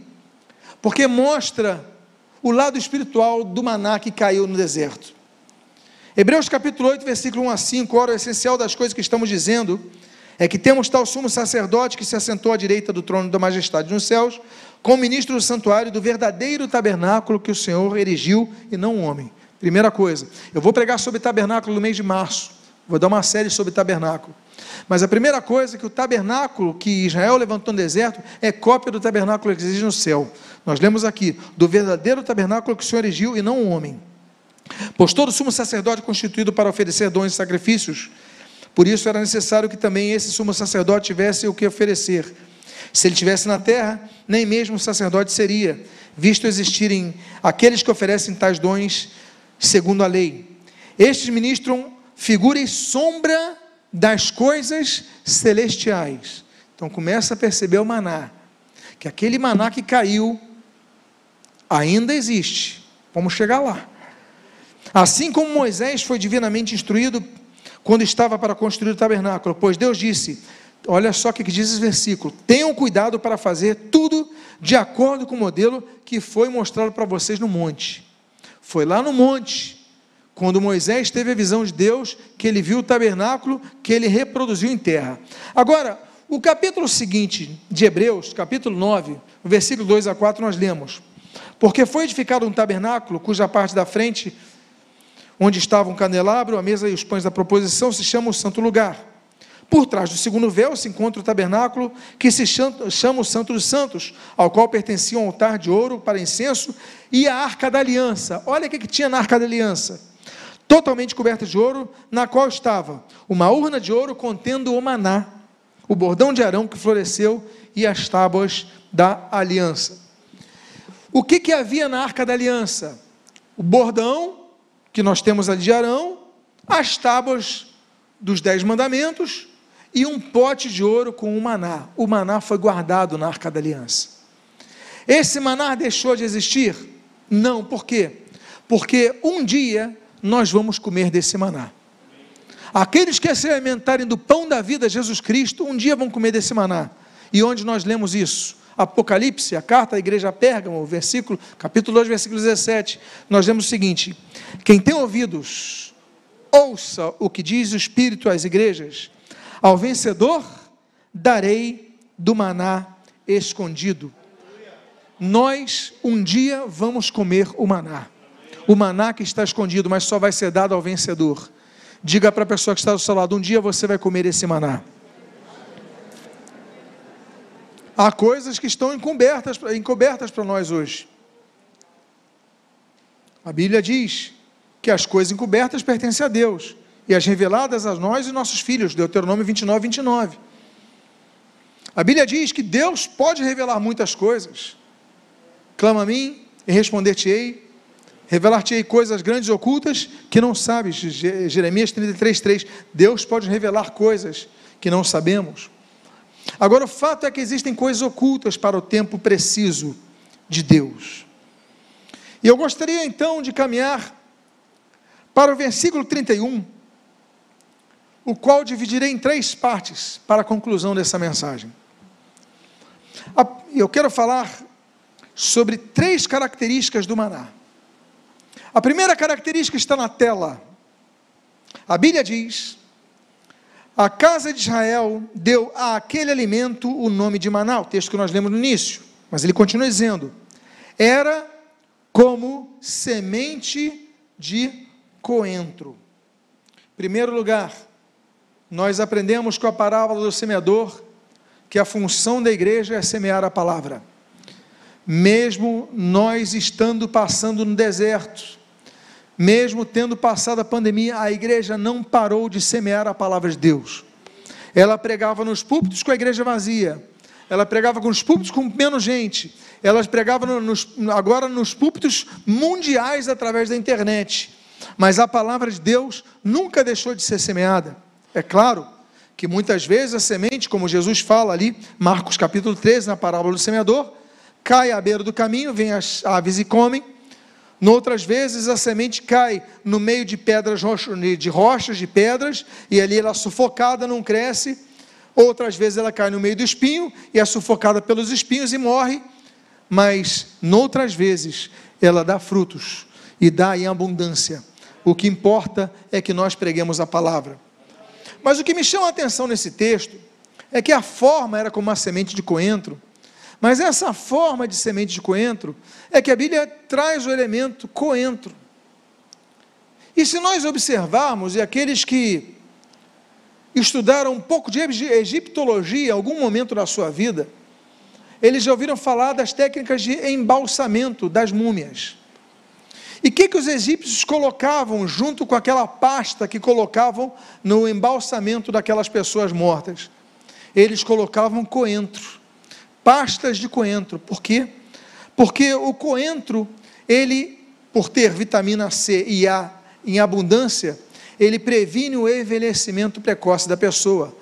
porque mostra o lado espiritual do maná que caiu no deserto. Hebreus capítulo 8, versículo 1 a 5, ora, o essencial das coisas que estamos dizendo é que temos tal sumo sacerdote que se assentou à direita do trono da majestade nos céus, como ministro do santuário do verdadeiro tabernáculo que o Senhor erigiu e não um homem. Primeira coisa, eu vou pregar sobre tabernáculo no mês de março, vou dar uma série sobre tabernáculo. Mas a primeira coisa é que o tabernáculo que Israel levantou no deserto é cópia do tabernáculo que existe no céu. Nós lemos aqui, do verdadeiro tabernáculo que o Senhor erigiu e não um homem. Pois todo sumo sacerdote constituído para oferecer dons e sacrifícios, por isso era necessário que também esse sumo sacerdote tivesse o que oferecer. Se ele tivesse na terra, nem mesmo sacerdote seria, visto existirem aqueles que oferecem tais dons segundo a lei. Estes ministram figura e sombra das coisas celestiais. Então começa a perceber o maná, que aquele maná que caiu ainda existe. Vamos chegar lá. Assim como Moisés foi divinamente instruído quando estava para construir o tabernáculo, pois Deus disse: Olha só o que diz esse versículo: tenham cuidado para fazer tudo de acordo com o modelo que foi mostrado para vocês no monte. Foi lá no monte, quando Moisés teve a visão de Deus, que ele viu o tabernáculo, que ele reproduziu em terra. Agora, o capítulo seguinte de Hebreus, capítulo 9, versículo 2 a 4, nós lemos: Porque foi edificado um tabernáculo, cuja parte da frente, onde estava um candelabro, a mesa e os pães da proposição, se chama o Santo Lugar. Por trás do segundo véu se encontra o tabernáculo, que se chama o Santo dos Santos, ao qual pertencia um altar de ouro para incenso e a arca da aliança. Olha o que tinha na arca da aliança: totalmente coberta de ouro, na qual estava uma urna de ouro contendo o maná, o bordão de Arão que floresceu e as tábuas da aliança. O que, que havia na arca da aliança? O bordão, que nós temos ali de Arão, as tábuas dos dez mandamentos e um pote de ouro com o maná. O maná foi guardado na arca da aliança. Esse maná deixou de existir? Não, por quê? Porque um dia nós vamos comer desse maná. Aqueles que se alimentarem do pão da vida, Jesus Cristo, um dia vão comer desse maná. E onde nós lemos isso? Apocalipse, a carta à igreja Pérgamo, versículo, capítulo 2, versículo 17, nós lemos o seguinte: Quem tem ouvidos, ouça o que diz o Espírito às igrejas. Ao vencedor darei do maná escondido. Nós um dia vamos comer o maná. O maná que está escondido, mas só vai ser dado ao vencedor. Diga para a pessoa que está do seu lado: um dia você vai comer esse maná. Há coisas que estão encobertas, encobertas para nós hoje. A Bíblia diz que as coisas encobertas pertencem a Deus e as reveladas a nós e nossos filhos. Deuteronômio 29, 29. A Bíblia diz que Deus pode revelar muitas coisas. Clama a mim e responder-te-ei. Revelar-te-ei coisas grandes e ocultas que não sabes. Jeremias 33, 3. Deus pode revelar coisas que não sabemos. Agora, o fato é que existem coisas ocultas para o tempo preciso de Deus. E eu gostaria então de caminhar para o versículo 31 o qual dividirei em três partes para a conclusão dessa mensagem. Eu quero falar sobre três características do maná. A primeira característica está na tela. A Bíblia diz: A casa de Israel deu a aquele alimento o nome de maná, o texto que nós lemos no início. Mas ele continua dizendo: Era como semente de coentro. Primeiro lugar, nós aprendemos com a parábola do semeador que a função da igreja é semear a palavra. Mesmo nós estando passando no deserto, mesmo tendo passado a pandemia, a igreja não parou de semear a palavra de Deus. Ela pregava nos púlpitos com a igreja vazia, ela pregava com os púlpitos com menos gente, ela pregava nos, agora nos púlpitos mundiais através da internet. Mas a palavra de Deus nunca deixou de ser semeada. É claro que muitas vezes a semente, como Jesus fala ali, Marcos capítulo 13, na parábola do semeador, cai à beira do caminho, vem as aves e comem. Noutras vezes a semente cai no meio de pedras, de rochas, de pedras, e ali ela é sufocada, não cresce. Outras vezes ela cai no meio do espinho e é sufocada pelos espinhos e morre. Mas noutras vezes ela dá frutos e dá em abundância. O que importa é que nós preguemos a palavra. Mas o que me chama a atenção nesse texto é que a forma era como uma semente de coentro, mas essa forma de semente de coentro é que a Bíblia traz o elemento coentro. E se nós observarmos, e aqueles que estudaram um pouco de egiptologia em algum momento da sua vida, eles já ouviram falar das técnicas de embalsamento das múmias. E o que, que os egípcios colocavam junto com aquela pasta que colocavam no embalsamento daquelas pessoas mortas? Eles colocavam coentro, pastas de coentro. Por quê? Porque o coentro, ele, por ter vitamina C e A em abundância, ele previne o envelhecimento precoce da pessoa,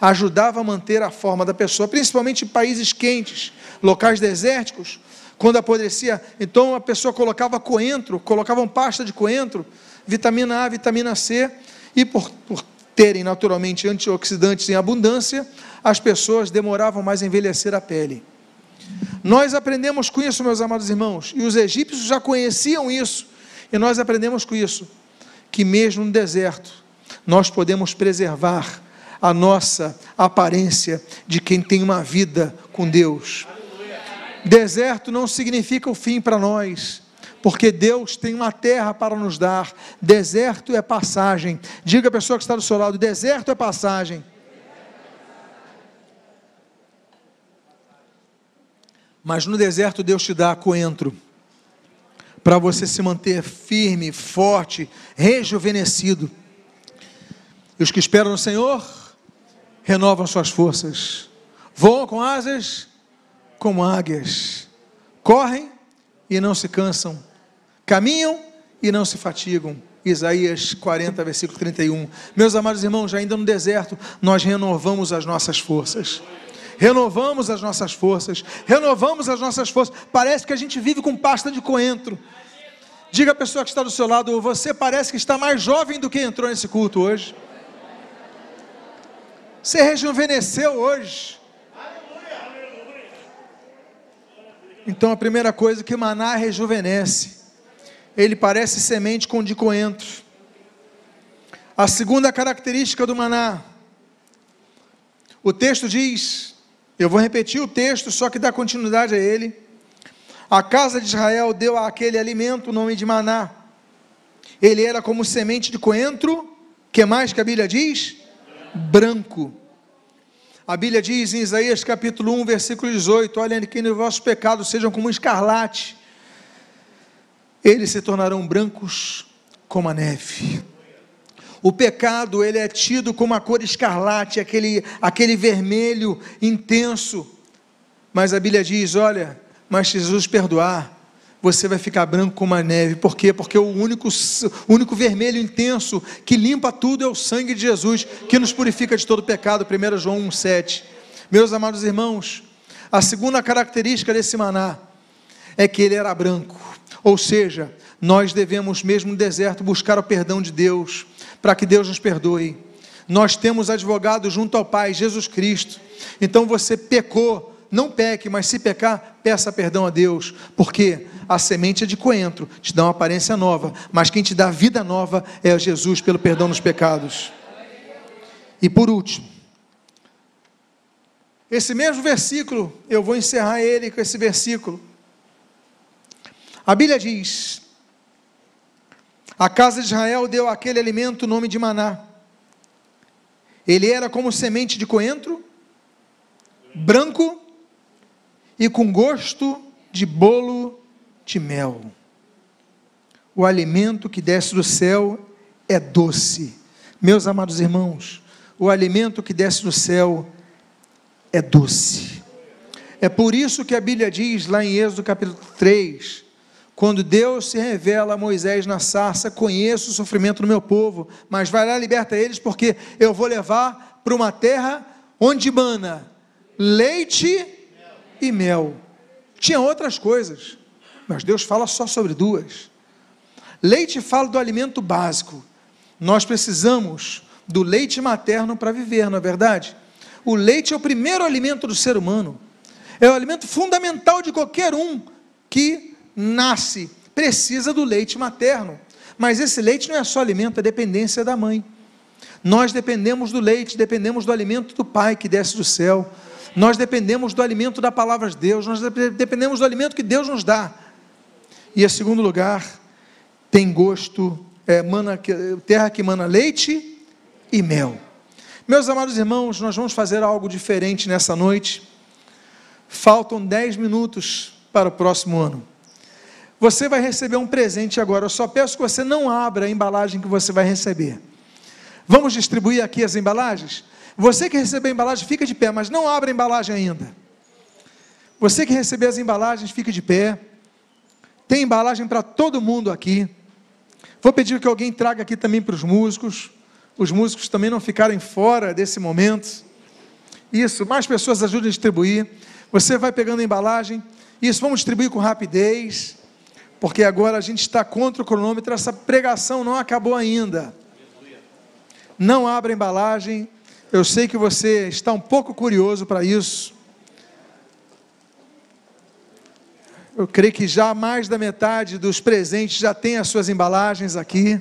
ajudava a manter a forma da pessoa, principalmente em países quentes, locais desérticos, quando apodrecia, então a pessoa colocava coentro, colocavam pasta de coentro, vitamina A, vitamina C, e por, por terem naturalmente antioxidantes em abundância, as pessoas demoravam mais a envelhecer a pele. Nós aprendemos com isso, meus amados irmãos, e os egípcios já conheciam isso, e nós aprendemos com isso, que, mesmo no deserto, nós podemos preservar a nossa aparência de quem tem uma vida com Deus. Deserto não significa o fim para nós, porque Deus tem uma terra para nos dar. Deserto é passagem. Diga a pessoa que está do seu lado: deserto é passagem. Mas no deserto Deus te dá coentro para você se manter firme, forte, rejuvenescido. E os que esperam no Senhor renovam suas forças, voam com asas como águias, correm e não se cansam, caminham e não se fatigam. Isaías 40, versículo 31. Meus amados irmãos, ainda no deserto, nós renovamos as nossas forças. Renovamos as nossas forças, renovamos as nossas forças. Parece que a gente vive com pasta de coentro. Diga a pessoa que está do seu lado, você parece que está mais jovem do que entrou nesse culto hoje. Você rejuvenesceu hoje. Então a primeira coisa que maná rejuvenesce. Ele parece semente com de coentro. A segunda característica do maná. O texto diz, eu vou repetir o texto, só que dá continuidade a ele. A casa de Israel deu àquele alimento o nome de maná. Ele era como semente de coentro, que mais que a Bíblia diz? Branco. A Bíblia diz em Isaías capítulo 1, versículo 18: Olha, que os vossos pecados sejam como um escarlate, eles se tornarão brancos como a neve. O pecado, ele é tido como a cor escarlate, aquele, aquele vermelho intenso. Mas a Bíblia diz: olha, mas Jesus perdoar, você vai ficar branco como a neve. Por quê? Porque o único, o único vermelho intenso que limpa tudo é o sangue de Jesus, que nos purifica de todo pecado. 1 João 1,7. Meus amados irmãos, a segunda característica desse maná é que ele era branco. Ou seja, nós devemos, mesmo no deserto, buscar o perdão de Deus, para que Deus nos perdoe. Nós temos advogado junto ao Pai, Jesus Cristo. Então você pecou não peque, mas se pecar, peça perdão a Deus, porque a semente é de coentro, te dá uma aparência nova, mas quem te dá vida nova é Jesus pelo perdão dos pecados. E por último, esse mesmo versículo, eu vou encerrar ele com esse versículo. A Bíblia diz: A casa de Israel deu aquele alimento o nome de maná. Ele era como semente de coentro, branco e com gosto de bolo de mel. O alimento que desce do céu é doce. Meus amados irmãos, o alimento que desce do céu é doce. É por isso que a Bíblia diz lá em Êxodo capítulo 3, quando Deus se revela a Moisés na sarça, conheço o sofrimento do meu povo, mas vai lá liberta eles, porque eu vou levar para uma terra onde mana leite e mel. Tinha outras coisas, mas Deus fala só sobre duas. Leite fala do alimento básico. Nós precisamos do leite materno para viver, não é verdade? O leite é o primeiro alimento do ser humano. É o alimento fundamental de qualquer um que nasce, precisa do leite materno. Mas esse leite não é só alimento, é dependência da mãe. Nós dependemos do leite, dependemos do alimento do pai que desce do céu. Nós dependemos do alimento da palavra de Deus, nós dependemos do alimento que Deus nos dá. E em segundo lugar, tem gosto, é, mana, terra que mana leite e mel. Meus amados irmãos, nós vamos fazer algo diferente nessa noite. Faltam dez minutos para o próximo ano. Você vai receber um presente agora. Eu só peço que você não abra a embalagem que você vai receber. Vamos distribuir aqui as embalagens? Você que recebeu a embalagem, fica de pé, mas não abra a embalagem ainda. Você que recebeu as embalagens, fica de pé. Tem embalagem para todo mundo aqui. Vou pedir que alguém traga aqui também para os músicos. Os músicos também não ficarem fora desse momento. Isso, mais pessoas ajudem a distribuir. Você vai pegando a embalagem. Isso, vamos distribuir com rapidez. Porque agora a gente está contra o cronômetro. Essa pregação não acabou ainda. Não abra a embalagem. Eu sei que você está um pouco curioso para isso. Eu creio que já mais da metade dos presentes já tem as suas embalagens aqui.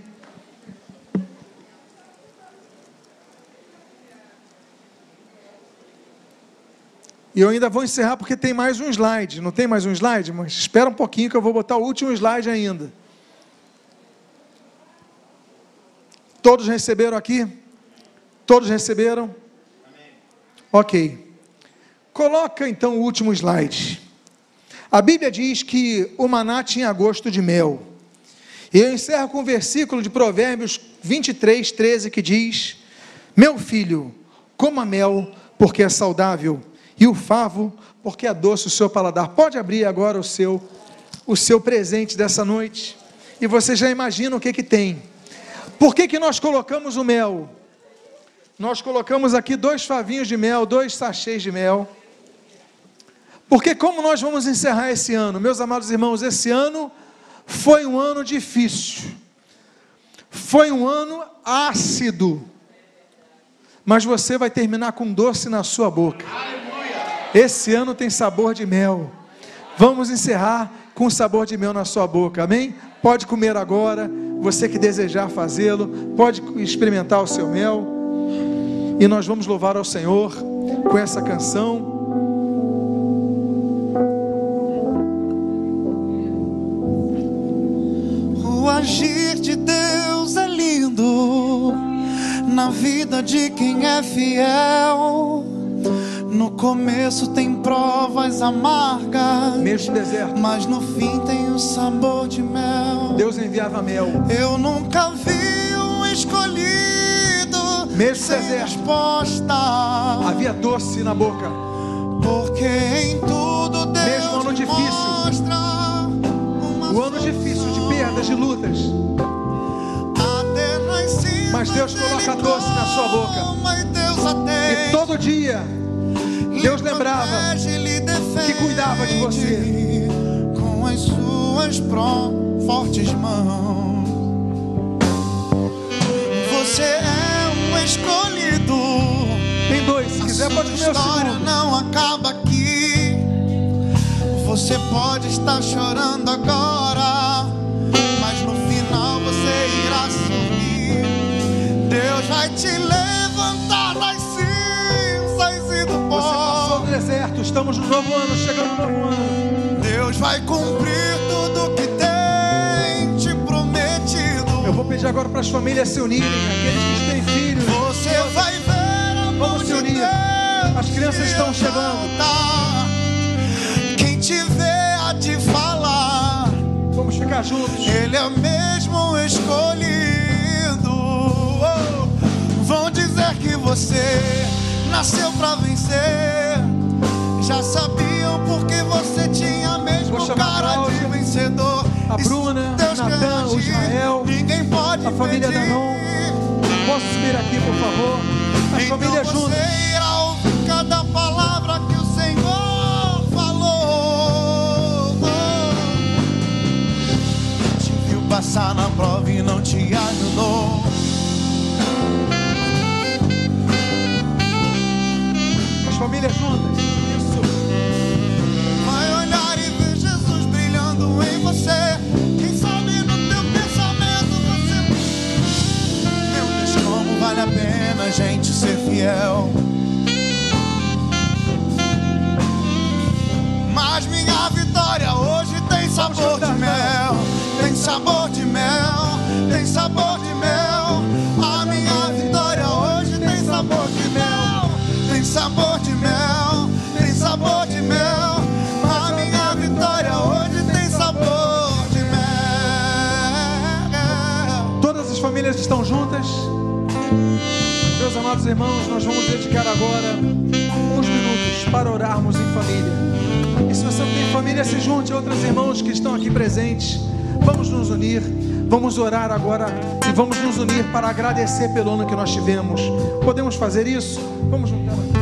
E eu ainda vou encerrar porque tem mais um slide. Não tem mais um slide? Mas espera um pouquinho que eu vou botar o último slide ainda. Todos receberam aqui? Todos receberam? Ok. Coloca então o último slide. A Bíblia diz que o maná tinha gosto de mel. E eu encerro com o versículo de Provérbios 23, 13, que diz: Meu filho, coma mel, porque é saudável, e o favo, porque é doce o seu paladar. Pode abrir agora o seu, o seu presente dessa noite. E você já imagina o que, que tem. Por que, que nós colocamos o mel? Nós colocamos aqui dois favinhos de mel, dois sachês de mel. Porque como nós vamos encerrar esse ano? Meus amados irmãos, esse ano foi um ano difícil. Foi um ano ácido. Mas você vai terminar com doce na sua boca. Esse ano tem sabor de mel. Vamos encerrar com sabor de mel na sua boca. Amém? Pode comer agora. Você que desejar fazê-lo, pode experimentar o seu mel. E nós vamos louvar ao Senhor com essa canção. agir de Deus é lindo na vida de quem é fiel. No começo tem provas amargas, mesmo deserto, mas no fim tem o sabor de mel. Deus enviava mel. Eu nunca vi um escolhido mesmo sem resposta. Havia doce na boca. Porque em tudo Deus mesmo ano difícil, o ano difícil de perdas, de lutas. Mas Deus coloca doce na sua boca. E todo dia Deus lembrava que cuidava de você. Com as suas fortes mãos. Você é escolhido. Tem dois, se quiser pode comer o segundo. não acaba aqui. Você pode estar chorando agora, mas no final você irá sorrir. Deus vai te levantar das cinzas e do pó. Você passou no deserto, estamos no novo ano, chegando no novo ano. Deus vai cumprir tudo que tem. Eu vou pedir agora para as famílias se unirem, aqueles que têm filhos. Você vai ver a Vamos se unir. As crianças estão chegando tiver a te falar. Vamos ficar juntos. Ele é mesmo escolhido. Oh, vão dizer que você nasceu para vencer. Já sabiam porque você tinha mesmo cara de vencedor. A Bruna, Deus Natan, a família da Danon. Posso subir aqui, por favor? As então famílias juntas. Você irá ouvir cada palavra que o Senhor falou. Te viu passar na prova e não te ajudou. As famílias juntas. Isso. Vai olhar e ver Jesus brilhando em você. Gente ser fiel. Mas minha vitória hoje tem sabor de mel. Tem sabor de mel. Tem sabor de mel. A minha vitória hoje tem sabor de mel. Tem sabor de mel. Tem sabor de mel. A minha vitória hoje tem sabor de mel. Todas as famílias estão juntas. Amados irmãos, nós vamos dedicar agora uns minutos para orarmos em família. E se você não tem família, se junte a outros irmãos que estão aqui presentes. Vamos nos unir, vamos orar agora e vamos nos unir para agradecer pelo ano que nós tivemos. Podemos fazer isso? Vamos juntar aqui.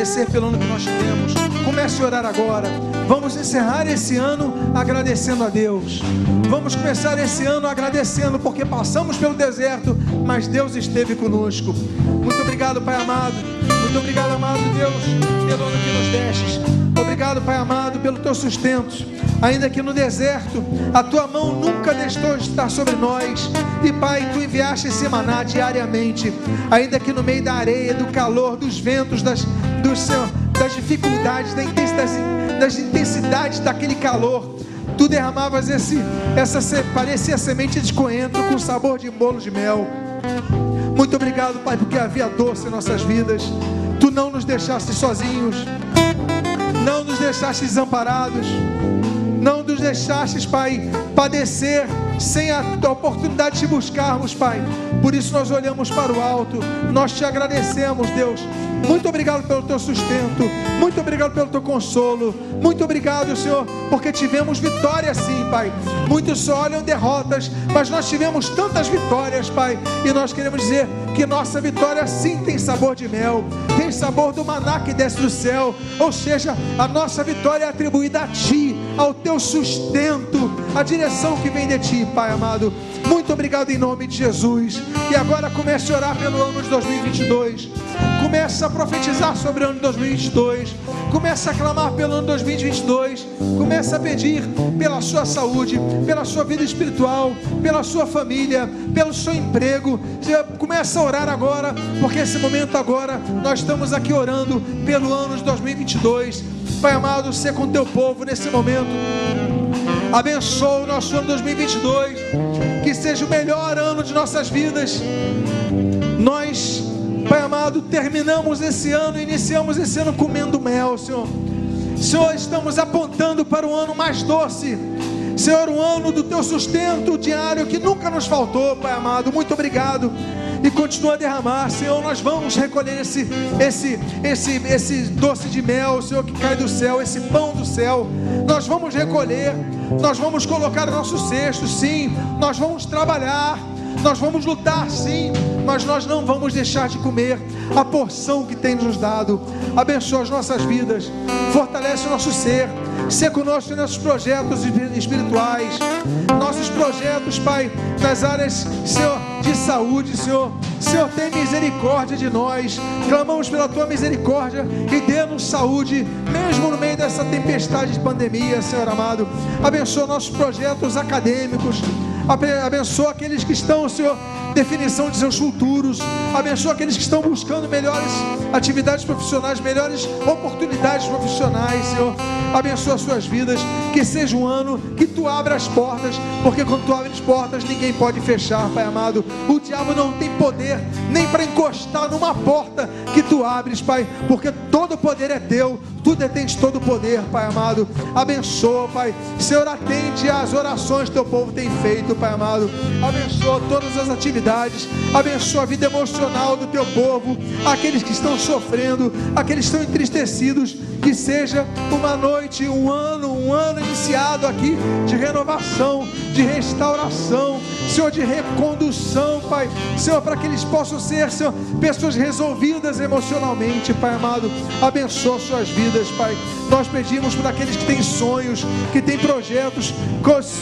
Agradecer pelo ano que nós tivemos. Comece a orar agora. Vamos encerrar esse ano agradecendo a Deus. Vamos começar esse ano agradecendo porque passamos pelo deserto, mas Deus esteve conosco. Muito obrigado, Pai amado. Muito obrigado, amado Deus, pelo ano que nos destes. Obrigado, Pai amado, pelo teu sustento. Ainda que no deserto, a tua mão nunca deixou de estar sobre nós. E, Pai, tu enviaste esse maná diariamente. Ainda que no meio da areia, do calor, dos ventos, das, dos, das dificuldades, das intensidades daquele calor. Tu derramavas esse, essa parecia semente de coentro com sabor de bolo de mel. Muito obrigado, Pai, porque havia doce em nossas vidas. Tu não nos deixaste sozinhos, não nos deixaste desamparados, não nos deixaste, Pai, padecer sem a oportunidade de te buscarmos, Pai. Por isso nós olhamos para o alto, nós te agradecemos, Deus. Muito obrigado pelo teu sustento, muito obrigado pelo teu consolo, muito obrigado, Senhor, porque tivemos vitória sim, Pai. Muitos só olham derrotas, mas nós tivemos tantas vitórias, Pai, e nós queremos dizer que nossa vitória sim tem sabor de mel, tem sabor do maná que desce do céu, ou seja, a nossa vitória é atribuída a Ti, ao Teu sustento, a direção que vem de Ti, Pai amado. Muito obrigado em nome de Jesus. E agora comece a orar pelo ano de 2022. Comece a profetizar sobre o ano de 2022. Comece a clamar pelo ano de 2022. Comece a pedir pela sua saúde, pela sua vida espiritual, pela sua família, pelo seu emprego. Comece a orar agora, porque esse momento agora nós estamos aqui orando pelo ano de 2022. Pai amado, ser com teu povo nesse momento. Abençoa o nosso ano 2022, que seja o melhor ano de nossas vidas. Nós, Pai amado, terminamos esse ano, iniciamos esse ano comendo mel, Senhor. Senhor, estamos apontando para o ano mais doce. Senhor, um ano do teu sustento diário que nunca nos faltou, Pai amado. Muito obrigado e continua a derramar. Senhor, nós vamos recolher esse, esse, esse, esse doce de mel, Senhor, que cai do céu, esse pão do céu. Nós vamos recolher, nós vamos colocar o nosso cesto, sim, nós vamos trabalhar. Nós vamos lutar sim, mas nós não vamos deixar de comer a porção que tem nos dado. Abençoa as nossas vidas, fortalece o nosso ser, ser conosco em nossos projetos espirituais, nossos projetos, Pai, nas áreas, Senhor, de saúde, Senhor. Senhor, tem misericórdia de nós. Clamamos pela tua misericórdia e dê-nos saúde, mesmo no meio dessa tempestade de pandemia, Senhor amado. Abençoa nossos projetos acadêmicos. Abençoa aqueles que estão, Senhor, definição de seus futuros. Abençoa aqueles que estão buscando melhores atividades profissionais, melhores oportunidades profissionais, Senhor. Abençoa suas vidas. Que seja um ano que tu abra as portas, porque quando tu abres portas, ninguém pode fechar, Pai amado. O diabo não tem poder nem para encostar numa porta que tu abres, Pai, porque todo o poder é teu. Tu detens todo o poder, Pai amado. Abençoa, Pai. Senhor, atende às orações que teu povo tem feito, Pai amado. Abençoa todas as atividades. Abençoa a vida emocional do teu povo. Aqueles que estão sofrendo, aqueles que estão entristecidos. Que seja uma noite, um ano, um ano iniciado aqui de renovação, de restauração, Senhor, de recondução, Pai. Senhor, para que eles possam ser, Senhor, pessoas resolvidas emocionalmente, Pai amado. Abençoa suas vidas, Pai. Nós pedimos por aqueles que têm sonhos, que têm projetos,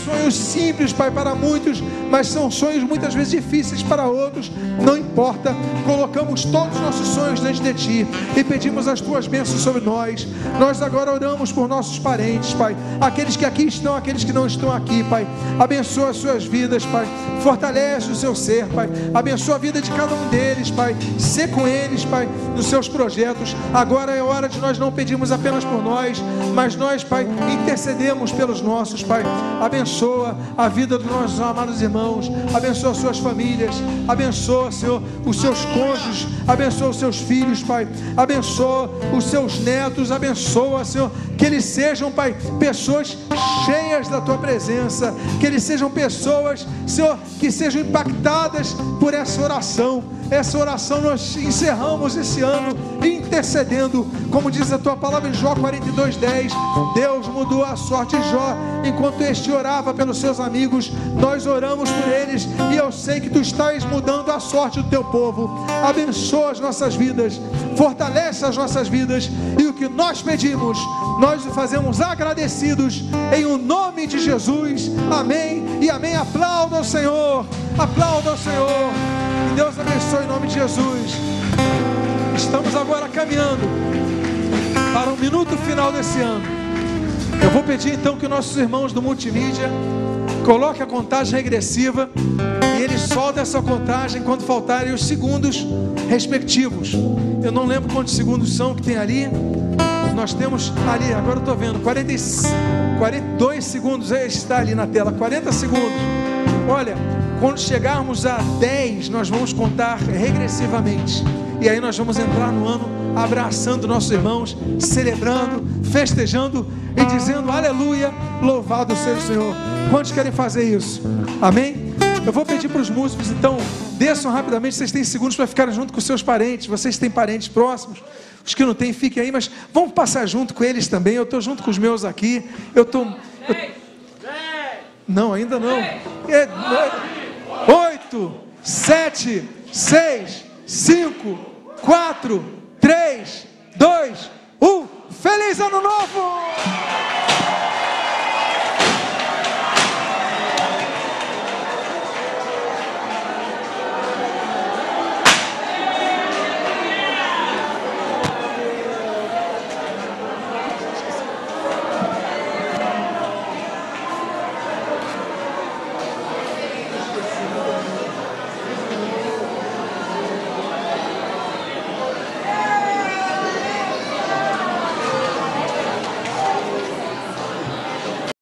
sonhos simples, Pai, para muitos, mas são sonhos muitas vezes difíceis para outros. Não importa, colocamos todos os nossos sonhos diante de Ti e pedimos as Tuas bênçãos sobre nós. Nós agora oramos por nossos parentes, Pai, aqueles que aqui estão, aqueles que não estão aqui, Pai. Abençoa as suas vidas, Pai. Fortalece o seu ser, Pai. Abençoa a vida de cada um deles, Pai. Sê com eles, Pai, nos seus projetos. Agora é hora de nós não pedirmos apenas por nós mas nós, Pai, intercedemos pelos nossos, Pai. Abençoa a vida dos nossos amados irmãos, abençoa suas famílias, abençoa, Senhor, os seus cônjuges, abençoa os seus filhos, Pai, abençoa os seus netos, abençoa, Senhor, que eles sejam, Pai, pessoas cheias da tua presença, que eles sejam pessoas, Senhor, que sejam impactadas por essa oração essa oração nós encerramos esse ano intercedendo, como diz a tua palavra em Jó 42:10. Deus mudou a sorte de Jó enquanto este orava pelos seus amigos. Nós oramos por eles e eu sei que tu estás mudando a sorte do teu povo. Abençoa as nossas vidas, fortalece as nossas vidas e o que nós pedimos, nós o fazemos agradecidos em o nome de Jesus. Amém e amém. Aplauda ao Senhor. Aplauda ao Senhor. Que Deus abençoe em nome de Jesus. Estamos agora caminhando para o minuto final desse ano. Eu vou pedir então que nossos irmãos do multimídia coloquem a contagem regressiva e eles soltem essa contagem quando faltarem os segundos respectivos. Eu não lembro quantos segundos são que tem ali, nós temos ali, agora eu estou vendo, 40, 42 segundos, está ali na tela, 40 segundos. Olha, quando chegarmos a 10, nós vamos contar regressivamente. E aí nós vamos entrar no ano abraçando nossos irmãos, celebrando, festejando e dizendo aleluia, louvado seja o Senhor. Quantos querem fazer isso? Amém? Eu vou pedir para os músicos, então, desçam rapidamente. Vocês têm segundos para ficarem junto com seus parentes. Vocês têm parentes próximos. Os que não têm, fiquem aí, mas vamos passar junto com eles também. Eu estou junto com os meus aqui. Eu estou. Eu... Não, ainda não. É, oito, sete, seis, cinco, quatro, três, dois, um. Feliz Ano Novo!